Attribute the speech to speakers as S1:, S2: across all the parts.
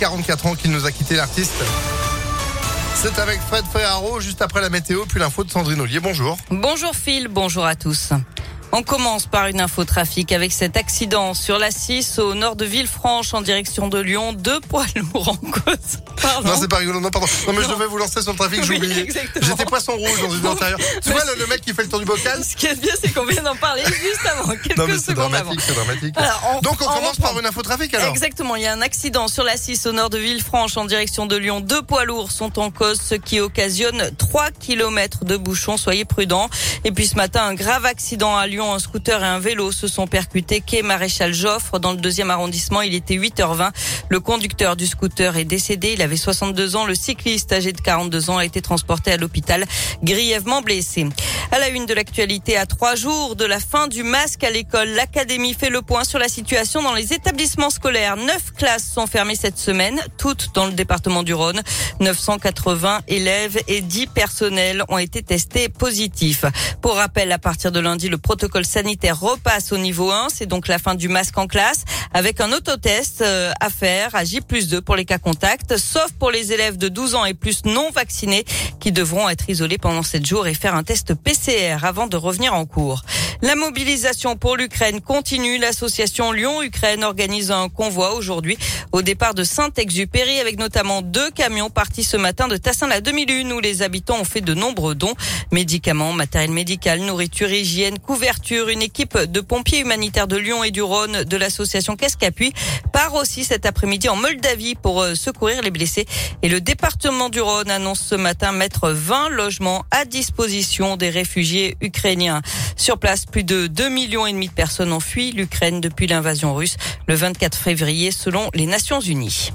S1: 44 ans qu'il nous a quitté l'artiste. C'est avec Fred Ferraro juste après la météo, puis l'info de Sandrine Ollier. Bonjour.
S2: Bonjour Phil, bonjour à tous. On commence par une info trafic avec cet accident sur la 6 au nord de Villefranche en direction de Lyon. Deux poids lourds en cause.
S1: Non, c'est pas rigolo. Non, pardon. Non, mais je devais vous lancer sur le trafic, j'ai oublié. J'étais poisson rouge dans une intérieure. Tu vois le, mec qui fait le tour du bocal
S2: Ce qui est bien, c'est qu'on vient d'en parler juste avant. Quelques non, mais
S1: c'est dramatique, c'est dramatique. Donc on, commence par une info trafic alors.
S2: Exactement. Il y a un accident sur la 6 au nord de Villefranche en direction de Lyon. Deux poids lourds sont en cause, ce qui occasionne 3 km de bouchons. Soyez prudents. Et puis ce matin, un grave accident à Lyon. Un scooter et un vélo se sont percutés quai Maréchal Joffre dans le deuxième arrondissement. Il était 8h20. Le conducteur du scooter est décédé. Il avait 62 ans. Le cycliste âgé de 42 ans a été transporté à l'hôpital grièvement blessé. À la une de l'actualité, à trois jours de la fin du masque à l'école, l'Académie fait le point sur la situation dans les établissements scolaires. Neuf classes sont fermées cette semaine, toutes dans le département du Rhône. 980 élèves et 10 personnels ont été testés positifs. Pour rappel, à partir de lundi, le protocole sanitaire repasse au niveau 1. C'est donc la fin du masque en classe avec un autotest euh, à faire à J plus 2 pour les cas contacts, sauf pour les élèves de 12 ans et plus non vaccinés qui devront être isolés pendant 7 jours et faire un test PCR avant de revenir en cours. La mobilisation pour l'Ukraine continue. L'association Lyon-Ukraine organise un convoi aujourd'hui au départ de Saint-Exupéry avec notamment deux camions partis ce matin de Tassin-la Demi-Lune où les habitants ont fait de nombreux dons. Médicaments, matériel médical, nourriture, hygiène, couverture. Une équipe de pompiers humanitaires de Lyon et du Rhône de l'association Qu'est-ce qu'appuie part aussi cet après-midi en Moldavie pour euh, secourir les blessés. Et le département du Rhône annonce ce matin mettre 20 logements à disposition des réfugiés ukrainiens. Sur place, plus de 2 millions et demi de personnes ont fui l'Ukraine depuis l'invasion russe le 24 février selon les Nations Unies.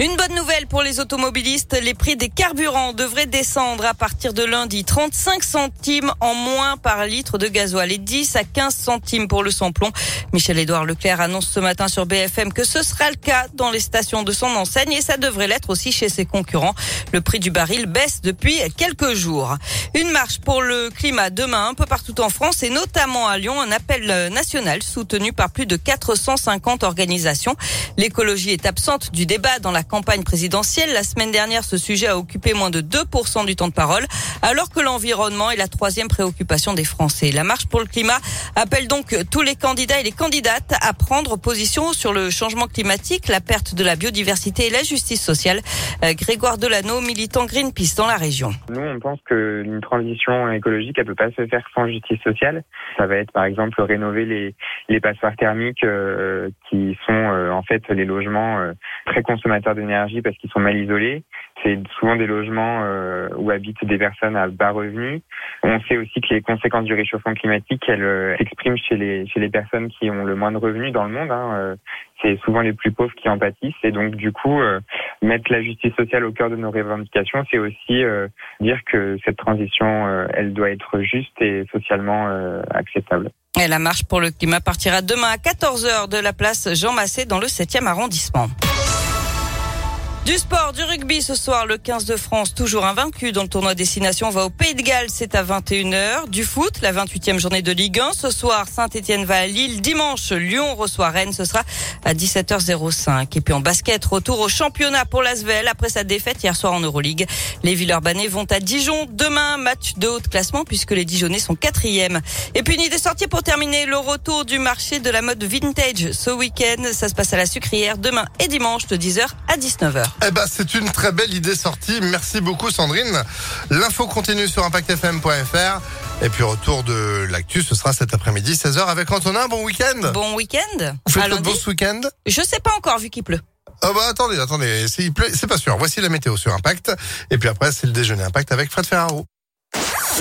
S2: Une bonne nouvelle pour les automobilistes, les prix des carburants devraient descendre à partir de lundi. 35 centimes en moins par litre de gasoil et 10 à 15 centimes pour le samplon. Michel-Édouard Leclerc annonce ce matin sur BFM que ce sera le cas dans les stations de son enseigne et ça devrait l'être aussi chez ses concurrents. Le prix du baril baisse depuis quelques jours. Une marche pour le climat demain un peu partout en France et notamment à Lyon, un appel national soutenu par plus de 450 organisations. L'écologie est absente du débat dans la campagne présidentielle. La semaine dernière, ce sujet a occupé moins de 2% du temps de parole, alors que l'environnement est la troisième préoccupation des Français. La marche pour le climat appelle donc tous les candidats et les candidates à prendre position sur le changement climatique, la perte de la biodiversité et la justice sociale. Euh, Grégoire Delano, militant Greenpeace dans la région.
S3: Nous, on pense qu'une transition écologique, elle peut pas se faire sans justice sociale. Ça va être, par exemple, rénover les, les passoires thermiques euh, qui sont euh, en fait les logements très consommateurs d'énergie parce qu'ils sont mal isolés. C'est souvent des logements euh, où habitent des personnes à bas revenus. On sait aussi que les conséquences du réchauffement climatique, elles euh, s'expriment chez les chez les personnes qui ont le moins de revenus dans le monde. Hein. Euh, c'est souvent les plus pauvres qui en pâtissent. Et donc, du coup, mettre la justice sociale au cœur de nos revendications, c'est aussi dire que cette transition, elle doit être juste et socialement acceptable.
S2: Et la marche pour le climat partira demain à 14h de la place Jean Massé dans le 7e arrondissement. Du sport, du rugby ce soir, le 15 de France, toujours invaincu dans le tournoi Destination, va au Pays de Galles, c'est à 21h. Du foot, la 28e journée de Ligue 1. Ce soir, Saint-Etienne va à Lille. Dimanche, Lyon reçoit Rennes, ce sera à 17h05. Et puis en basket, retour au championnat pour l'Asvel après sa défaite hier soir en Euroleague. Les Villeurbanais vont à Dijon. Demain, match de haut classement puisque les Dijonais sont quatrième. Et puis une idée sortie pour terminer, le retour du marché de la mode vintage ce week-end. Ça se passe à la sucrière demain et dimanche de 10h à 19h.
S1: Eh ben, c'est une très belle idée sortie. Merci beaucoup, Sandrine. L'info continue sur impactfm.fr. Et puis, retour de l'actu, ce sera cet après-midi, 16h avec Antonin. Bon week-end.
S2: Bon week-end.
S1: Vous faites le ce week-end?
S2: Je sais pas encore, vu qu'il pleut.
S1: Oh bah attendez, attendez, s'il pleut, c'est pas sûr. Voici la météo sur Impact. Et puis après, c'est le déjeuner Impact avec Fred Ferraro.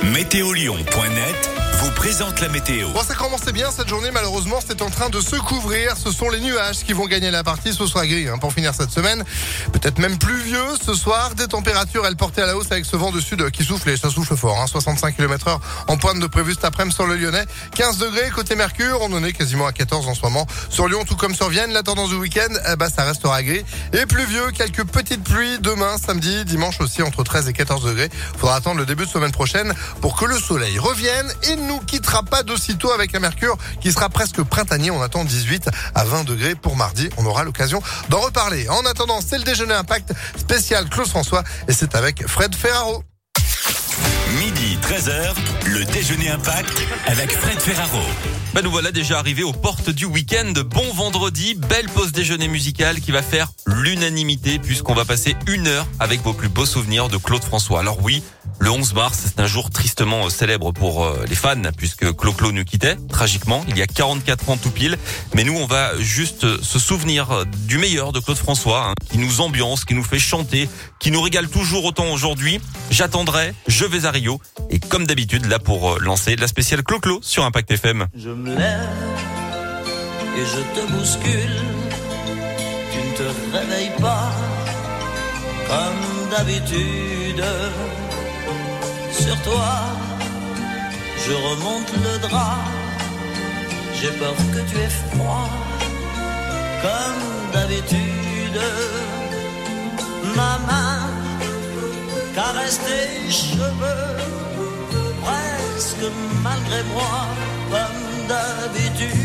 S4: Météolion.net vous présente la météo.
S1: Bon, ça commençait bien cette journée. Malheureusement, c'est en train de se couvrir. Ce sont les nuages qui vont gagner la partie. Ce sera gris hein, pour finir cette semaine. Peut-être même pluvieux ce soir. Des températures, elles portées à la hausse avec ce vent de sud qui souffle et ça souffle fort. Hein, 65 km heure en pointe de prévu cet après-midi sur le Lyonnais. 15 degrés côté Mercure. On en est quasiment à 14 en ce moment. Sur Lyon, tout comme sur Vienne, la tendance du week-end, eh ben, ça restera gris et pluvieux. Quelques petites pluies demain, samedi, dimanche aussi entre 13 et 14 degrés. Faudra attendre le début de semaine prochaine pour que le soleil revienne et nous quittera pas d'aussitôt avec un mercure qui sera presque printanier. On attend 18 à 20 degrés pour mardi. On aura l'occasion d'en reparler. En attendant, c'est le déjeuner impact spécial Claude François et c'est avec Fred Ferraro.
S4: Midi 13h, le déjeuner impact avec Fred Ferraro.
S5: Bah nous voilà déjà arrivés aux portes du week-end. Bon vendredi, belle pause déjeuner musicale qui va faire l'unanimité puisqu'on va passer une heure avec vos plus beaux souvenirs de Claude François. Alors oui, le 11 mars, c'est un jour tristement célèbre pour euh, les fans puisque Clo-Clo nous quittait tragiquement il y a 44 ans tout pile. Mais nous, on va juste se souvenir du meilleur de Claude François hein, qui nous ambiance, qui nous fait chanter, qui nous régale toujours autant aujourd'hui. J'attendrai, je vais à Rio et comme d'habitude là pour euh, lancer la spéciale Clo-Clo sur Impact FM.
S6: Me lève et je te bouscule. Tu ne te réveilles pas comme d'habitude. Sur toi, je remonte le drap. J'ai peur que tu aies froid comme d'habitude. Ma main caresse tes cheveux presque malgré moi comme d'habitude.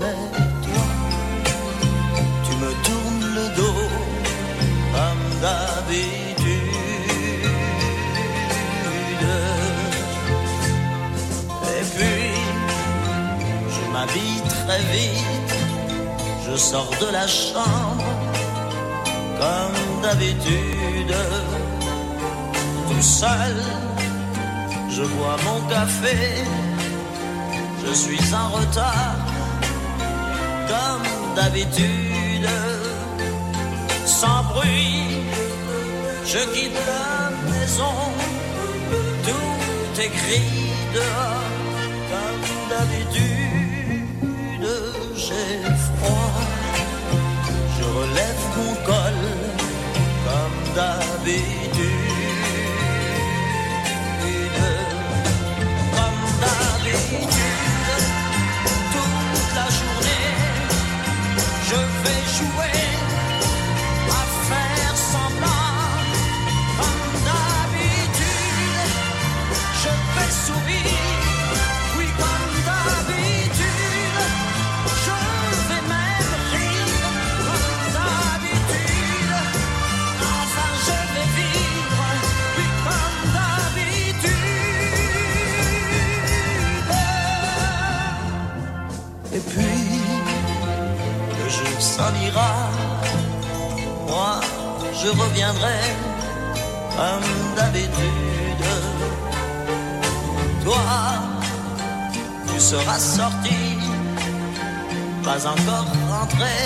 S6: Mais toi, tu me tournes le dos comme d'habitude. Et puis, je m'habille très vite, je sors de la chambre comme d'habitude. Tout seul, je bois mon café, je suis en retard, comme d'habitude, sans bruit, je quitte la maison, tout est dehors, comme d'habitude, j'ai froid, je relève mon col, comme d'habitude. Vais Moi, je reviendrai comme d'habitude. Toi, tu seras sorti, pas encore rentré.